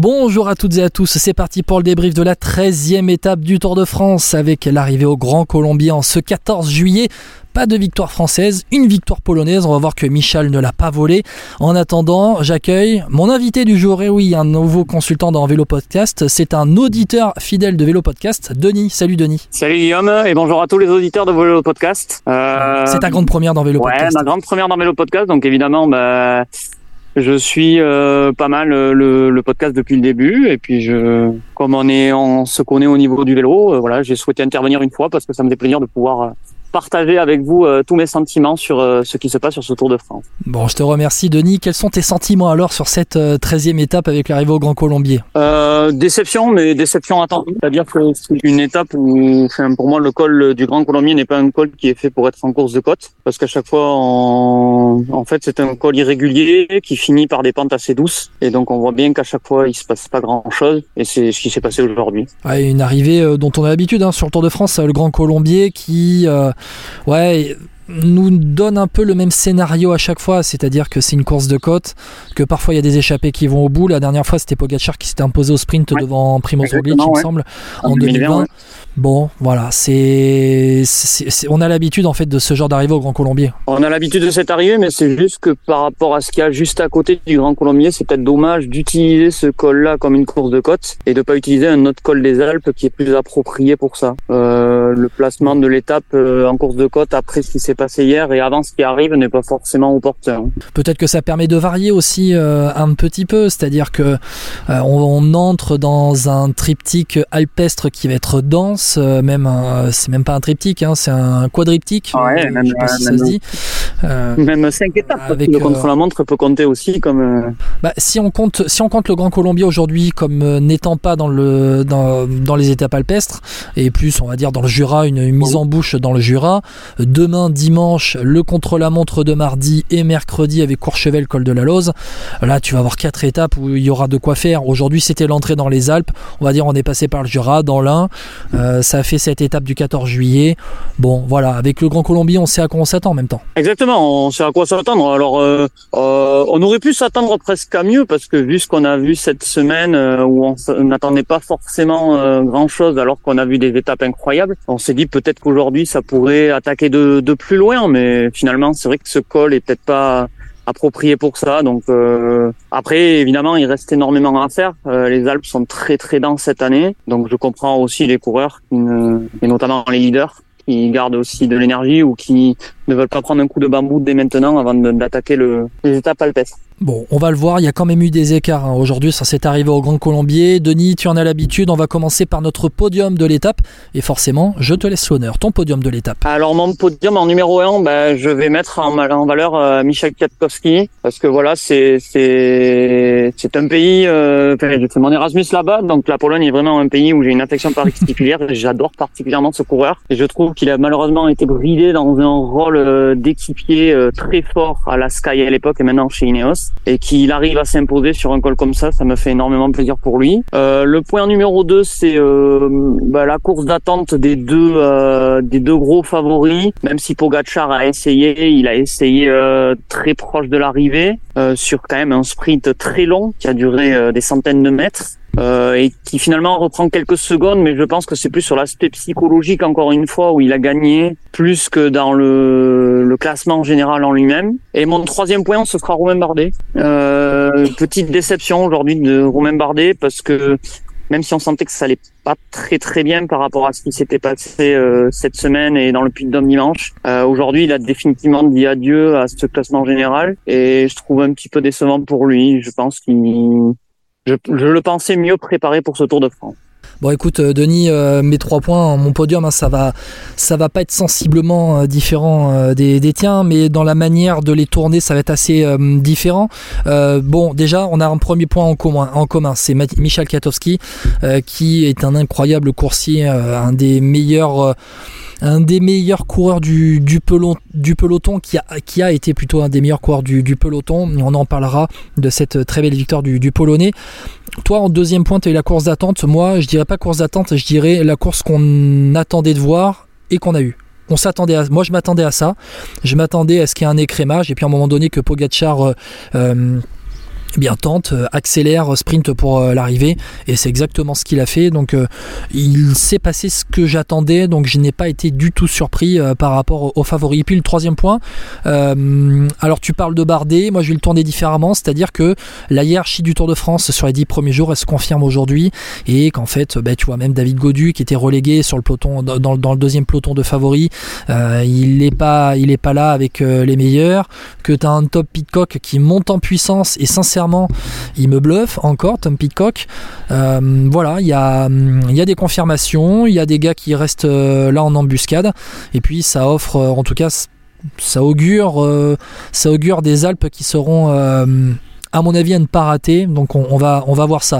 Bonjour à toutes et à tous, c'est parti pour le débrief de la 13e étape du Tour de France avec l'arrivée au Grand Colombier en ce 14 juillet. Pas de victoire française, une victoire polonaise. On va voir que Michel ne l'a pas volé. En attendant, j'accueille mon invité du jour. Et oui, un nouveau consultant dans Vélo Podcast. C'est un auditeur fidèle de Vélo Podcast, Denis. Salut Denis. Salut Guillaume et bonjour à tous les auditeurs de Vélo Podcast. Euh... C'est ta grande première dans Vélo Podcast. Ouais, ma grande première dans Vélo Podcast. Donc évidemment, bah, je suis euh, pas mal euh, le, le, podcast depuis le début. Et puis je, comme on est, on se connaît au niveau du vélo, euh, voilà, j'ai souhaité intervenir une fois parce que ça me fait plaisir de pouvoir euh, partager avec vous euh, tous mes sentiments sur euh, ce qui se passe sur ce Tour de France. Bon, je te remercie Denis. Quels sont tes sentiments alors sur cette 13e étape avec l'arrivée au Grand Colombier? Euh, Déception, mais déception attendue. C'est-à-dire que c'est une étape où, enfin, pour moi, le col du Grand Colombier n'est pas un col qui est fait pour être en course de côte, parce qu'à chaque fois, en, en fait, c'est un col irrégulier qui finit par des pentes assez douces, et donc on voit bien qu'à chaque fois, il se passe pas grand-chose, et c'est ce qui s'est passé aujourd'hui. Ouais, une arrivée dont on a l'habitude hein, sur le Tour de France, le Grand Colombier qui euh, ouais, nous donne un peu le même scénario à chaque fois, c'est-à-dire que c'est une course de côte, que parfois il y a des échappées qui vont au bout. La dernière fois, c'était Pogacar qui s'était imposé au sprint ouais. devant Primoz Roglic, il me semble, en, en 2020. 2020 ouais. Bon, voilà, c'est, on a l'habitude en fait de ce genre d'arrivée au Grand Colombier. On a l'habitude de cette arrivée, mais c'est juste que par rapport à ce qu'il y a juste à côté du Grand Colombier, c'est peut-être dommage d'utiliser ce col-là comme une course de côte et de pas utiliser un autre col des Alpes qui est plus approprié pour ça. Euh, le placement de l'étape euh, en course de côte après ce qui s'est passé hier et avant ce qui arrive n'est pas forcément opportun. Peut-être que ça permet de varier aussi euh, un petit peu, c'est-à-dire que euh, on, on, entre dans un triptyque alpestre qui va être dense, euh, même c'est même pas un triptyque, hein, c'est un quadriptyque. Ouais, même, je sais pas si ça même, se dit. Même cinq étapes. Avec, le contre-la-montre peut compter aussi comme. Bah, si on compte, si on compte le Grand Colombier aujourd'hui comme n'étant pas dans le dans, dans les étapes alpestres et plus on va dire dans le Jura, une, une mise en bouche dans le Jura. Demain dimanche le contre-la-montre de mardi et mercredi avec Courchevel, col de la Lose. Là, tu vas avoir quatre étapes où il y aura de quoi faire. Aujourd'hui, c'était l'entrée dans les Alpes. On va dire, on est passé par le Jura, dans l'Ain. Euh, ça a fait cette étape du 14 juillet. Bon, voilà, avec le Grand Colombier, on sait à quoi on s'attend en même temps. Exactement, on sait à quoi s'attendre. Alors, euh, euh, on aurait pu s'attendre presque à mieux parce que vu ce qu'on a vu cette semaine euh, où on n'attendait pas forcément euh, grand-chose alors qu'on a vu des étapes incroyables, on s'est dit peut-être qu'aujourd'hui, ça pourrait attaquer de, de plus loin, mais finalement, c'est vrai que ce col est peut-être pas approprié pour ça. Donc euh, après, évidemment, il reste énormément à faire. Euh, les Alpes sont très très denses cette année, donc je comprends aussi les coureurs, et notamment les leaders, qui gardent aussi de l'énergie ou qui ne veulent pas prendre un coup de bambou dès maintenant avant d'attaquer le, les étapes alpestres. Bon, on va le voir, il y a quand même eu des écarts hein. aujourd'hui, ça s'est arrivé au Grand Colombier. Denis, tu en as l'habitude, on va commencer par notre podium de l'étape. Et forcément, je te laisse l'honneur, ton podium de l'étape. Alors mon podium en numéro 1, ben, je vais mettre en, valeur euh, Michel Kwiatkowski, parce que voilà, c'est c'est un pays, euh, j'ai fait mon Erasmus là-bas, donc la Pologne est vraiment un pays où j'ai une affection particulière, j'adore particulièrement ce coureur. Et je trouve qu'il a malheureusement été bridé dans un rôle euh, d'équipier euh, très fort à la Sky à l'époque et maintenant chez Ineos et qu'il arrive à s'imposer sur un col comme ça, ça me fait énormément plaisir pour lui. Euh, le point numéro 2, c'est euh, bah, la course d'attente des deux euh, des deux gros favoris. Même si Pogacar a essayé, il a essayé très proche de l'arrivée sur quand même un sprint très long qui a duré des centaines de mètres. Euh, et qui finalement reprend quelques secondes, mais je pense que c'est plus sur l'aspect psychologique encore une fois où il a gagné plus que dans le, le classement général en lui-même. Et mon troisième point, ce sera Romain Bardet. Euh, petite déception aujourd'hui de Romain Bardet parce que même si on sentait que ça allait pas très très bien par rapport à ce qui s'était passé euh, cette semaine et dans le Puy-de-Dôme dimanche. Euh, Aujourd'hui, il a définitivement dit adieu à ce classement général et je trouve un petit peu décevant pour lui. Je pense qu'il je, je, le pensais mieux préparé pour ce Tour de France. Bon, écoute, Denis, euh, mes trois points, mon podium, hein, ça va, ça va pas être sensiblement euh, différent euh, des, tiens, mais dans la manière de les tourner, ça va être assez différent. bon, déjà, on a un premier point en commun, c'est Michel Katowski, qui est un incroyable coursier, un des meilleurs coureurs du, peloton, qui a, été plutôt un des meilleurs coureurs du, du peloton. On en parlera de cette très belle victoire du, du Polonais. Toi, en deuxième point, tu as eu la course d'attente. Moi, je dirais pas course d'attente, je dirais la course qu'on attendait de voir et qu'on a eu. On s'attendait à, moi je m'attendais à ça. Je m'attendais à ce qu'il y ait un écrémage et puis à un moment donné que Pogachar euh, euh, eh bien tente, euh, accélère, sprint pour euh, l'arrivée. Et c'est exactement ce qu'il a fait. Donc euh, il s'est passé ce que j'attendais, donc je n'ai pas été du tout surpris par rapport aux favoris. Et puis le troisième point, alors tu parles de Bardet, moi je vais le tourner différemment, c'est-à-dire que la hiérarchie du Tour de France sur les dix premiers jours, elle se confirme aujourd'hui. Et qu'en fait, bah, tu vois même David Godu qui était relégué sur le peloton dans, le deuxième peloton de favoris, il n'est pas, il pas là avec les meilleurs, que tu as un top Pitcock qui monte en puissance et sincèrement il me bluffe encore, Tom Pitcock. Euh, voilà, il y a, des confirmations, il y a des gars qui restent euh, là en embuscade, et puis ça offre, euh, en tout cas, ça augure, ça augure des Alpes qui seront à mon avis à ne pas rater. Donc on, va on va voir ça